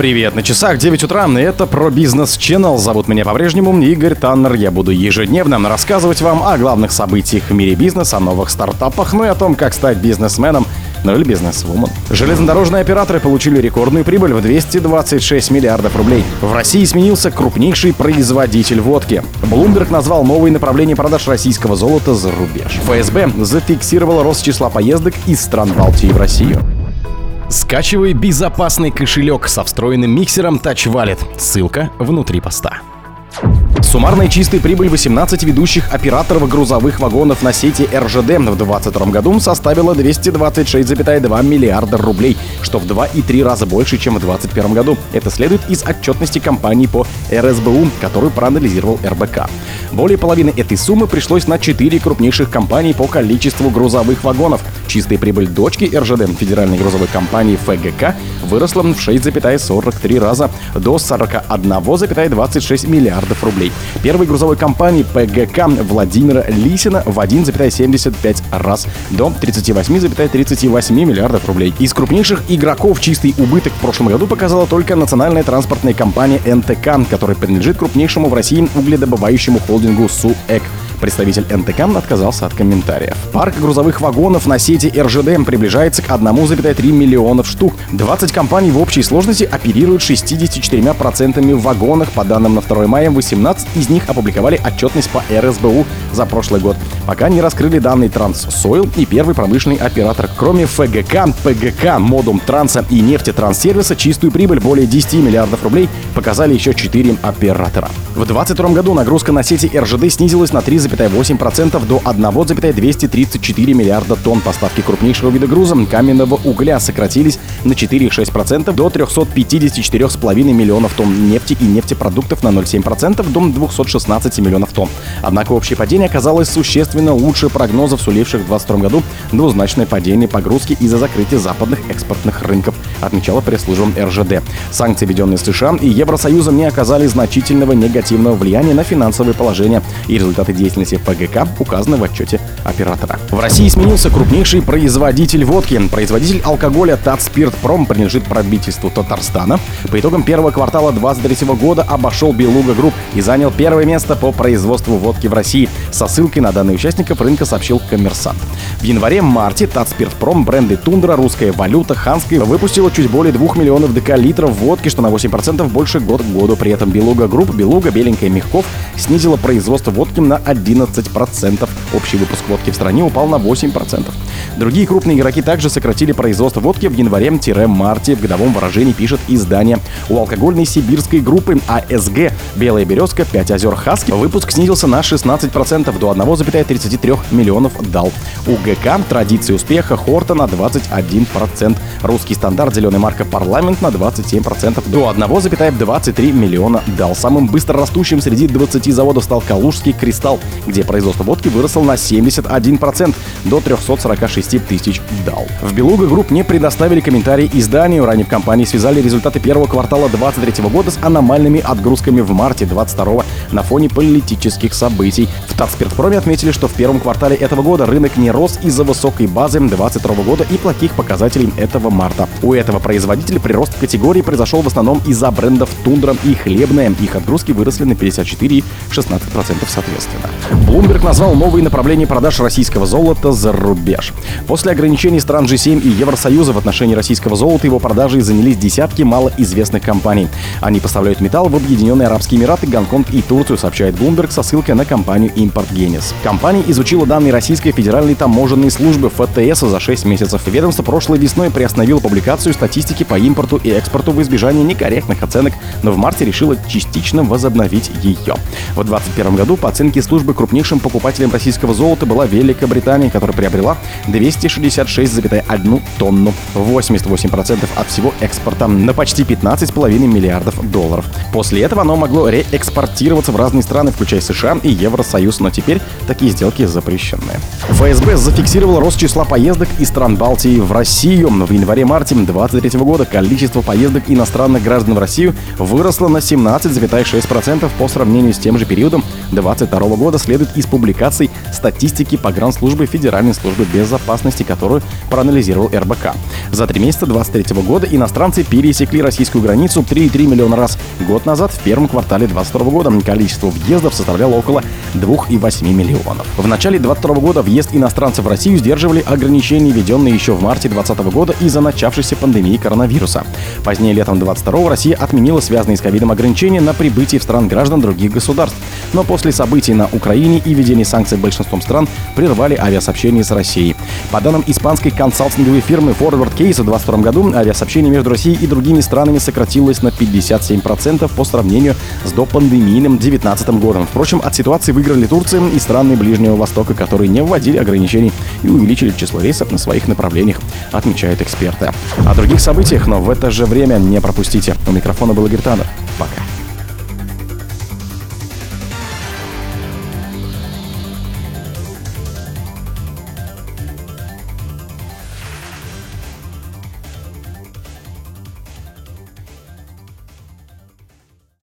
Привет, на часах 9 утра, и это про бизнес Channel. Зовут меня по-прежнему Игорь Таннер. Я буду ежедневно рассказывать вам о главных событиях в мире бизнеса, о новых стартапах, ну и о том, как стать бизнесменом ну или бизнес-вумен. Железнодорожные операторы получили рекордную прибыль в 226 миллиардов рублей. В России сменился крупнейший производитель водки. Bloomberg назвал новые направления продаж российского золота за рубеж. ФСБ зафиксировал рост числа поездок из стран Балтии в Россию. Скачивай безопасный кошелек со встроенным миксером Touch Wallet. Ссылка внутри поста. Суммарная чистая прибыль 18 ведущих операторов грузовых вагонов на сети РЖД в 2022 году составила 226,2 миллиарда рублей, что в 2,3 раза больше, чем в 2021 году. Это следует из отчетности компании по РСБУ, которую проанализировал РБК. Более половины этой суммы пришлось на 4 крупнейших компании по количеству грузовых вагонов. Чистая прибыль дочки РЖД, федеральной грузовой компании ФГК, выросла в 6,43 раза до 41,26 миллиардов рублей. Первой грузовой компании ПГК Владимира Лисина в 1,75 раз до 38,38 миллиардов рублей. Из крупнейших игроков чистый убыток в прошлом году показала только национальная транспортная компания НТК, которая принадлежит крупнейшему в России угледобывающему холдингу СУЭК. Представитель НТК отказался от комментариев. Парк грузовых вагонов на сети РЖД приближается к 1,3 миллионов штук. 20 компаний в общей сложности оперируют 64% в вагонах. По данным на 2 мая, 18 из них опубликовали отчетность по РСБУ за прошлый год. Пока не раскрыли данные Транссойл и первый промышленный оператор. Кроме ФГК, ПГК, Модум Транса и нефтетранссервиса, чистую прибыль более 10 миллиардов рублей показали еще 4 оператора. В 2022 году нагрузка на сети РЖД снизилась на 3 2,8% до 1,234 миллиарда тонн. Поставки крупнейшего вида груза каменного угля сократились на 4,6% до 354,5 миллионов тонн нефти и нефтепродуктов на 0,7% до 216 миллионов тонн. Однако общее падение оказалось существенно лучше прогнозов, суливших в 2022 году двузначное падение погрузки из-за закрытия западных экспортных рынков, отмечала пресс-служба РЖД. Санкции, введенные США и Евросоюзом, не оказали значительного негативного влияния на финансовое положение и результаты деятельности деятельности ПГК указаны в отчете оператора. В России сменился крупнейший производитель водки. Производитель алкоголя Татспиртпром принадлежит правительству Татарстана. По итогам первого квартала 2023 года обошел Белуга Групп и занял первое место по производству водки в России. Со ссылкой на данных участников рынка сообщил коммерсант. В январе-марте Татспиртпром бренды Тундра, Русская валюта, Ханская выпустила чуть более 2 миллионов декалитров водки, что на 8% больше год к году. При этом Белуга Групп, Белуга, Беленькая, Мягков снизила производство водки на 11%. Общий выпуск водки в стране упал на 8%. Другие крупные игроки также сократили производство водки в январе-марте. В годовом выражении пишет издание. У алкогольной сибирской группы АСГ «Белая березка», 5 озер Хаски выпуск снизился на 16% до 1,33 миллионов дал. У ГК «Традиции успеха» Хортица на 21%. Русский стандарт «Зеленая марка Парламент» на 27% до 1,23 миллиона дал. Самым быстро растущим среди 20 заводов стал Калужский «Кристалл» где производство водки выросло на 71% до 346 тысяч дал. В Белуга Групп не предоставили комментарии изданию. Ранее в компании связали результаты первого квартала 2023 года с аномальными отгрузками в марте 22 на фоне политических событий. В Татспиртпроме отметили, что в первом квартале этого года рынок не рос из-за высокой базы 22 года и плохих показателей этого марта. У этого производителя прирост в категории произошел в основном из-за брендов Тундра и Хлебная. Их отгрузки выросли на 54 и 16% соответственно. Bloomberg назвал новые направления продаж российского золота за рубеж. После ограничений стран G7 и Евросоюза в отношении российского золота его продажей занялись десятки малоизвестных компаний. Они поставляют металл в Объединенные Арабские Эмираты, Гонконг и Турцию, сообщает Bloomberg со ссылкой на компанию Import Genesis. Компания изучила данные Российской Федеральной таможенной службы ФТС за 6 месяцев. Ведомство прошлой весной приостановило публикацию статистики по импорту и экспорту в избежание некорректных оценок, но в марте решило частично возобновить ее. В 2021 году по оценке службы крупнейшим покупателем российского золота была Великобритания, которая приобрела 266,1 тонну, 88% от всего экспорта на почти 15,5 миллиардов долларов. После этого оно могло реэкспортироваться в разные страны, включая США и Евросоюз, но теперь такие сделки запрещены. ФСБ зафиксировал рост числа поездок из стран Балтии в Россию. В январе-марте 2023 года количество поездок иностранных граждан в Россию выросло на 17,6% по сравнению с тем же периодом 2022 года, следует из публикаций статистики погранслужбы Федеральной службы безопасности, которую проанализировал РБК. За три месяца 2023 года иностранцы пересекли российскую границу 3,3 миллиона раз. Год назад, в первом квартале 2022 года, количество въездов составляло около 2,8 миллионов. В начале 2022 года въезд иностранцев в Россию сдерживали ограничения, введенные еще в марте 2020 года из-за начавшейся пандемии коронавируса. Позднее, летом 2022 Россия отменила связанные с ковидом ограничения на прибытие в стран граждан других государств. Но после событий на Украине и введения санкций большинством стран прервали авиасообщение с Россией. По данным испанской консалтинговой фирмы Forward Case, в 2022 году авиасообщение между Россией и другими странами сократилось на 57% по сравнению с допандемийным 2019 годом. Впрочем, от ситуации выиграли Турция и страны Ближнего Востока, которые не вводили ограничений и увеличили число рейсов на своих направлениях, отмечают эксперты. О других событиях, но в это же время не пропустите. У микрофона был Игорь. Пока.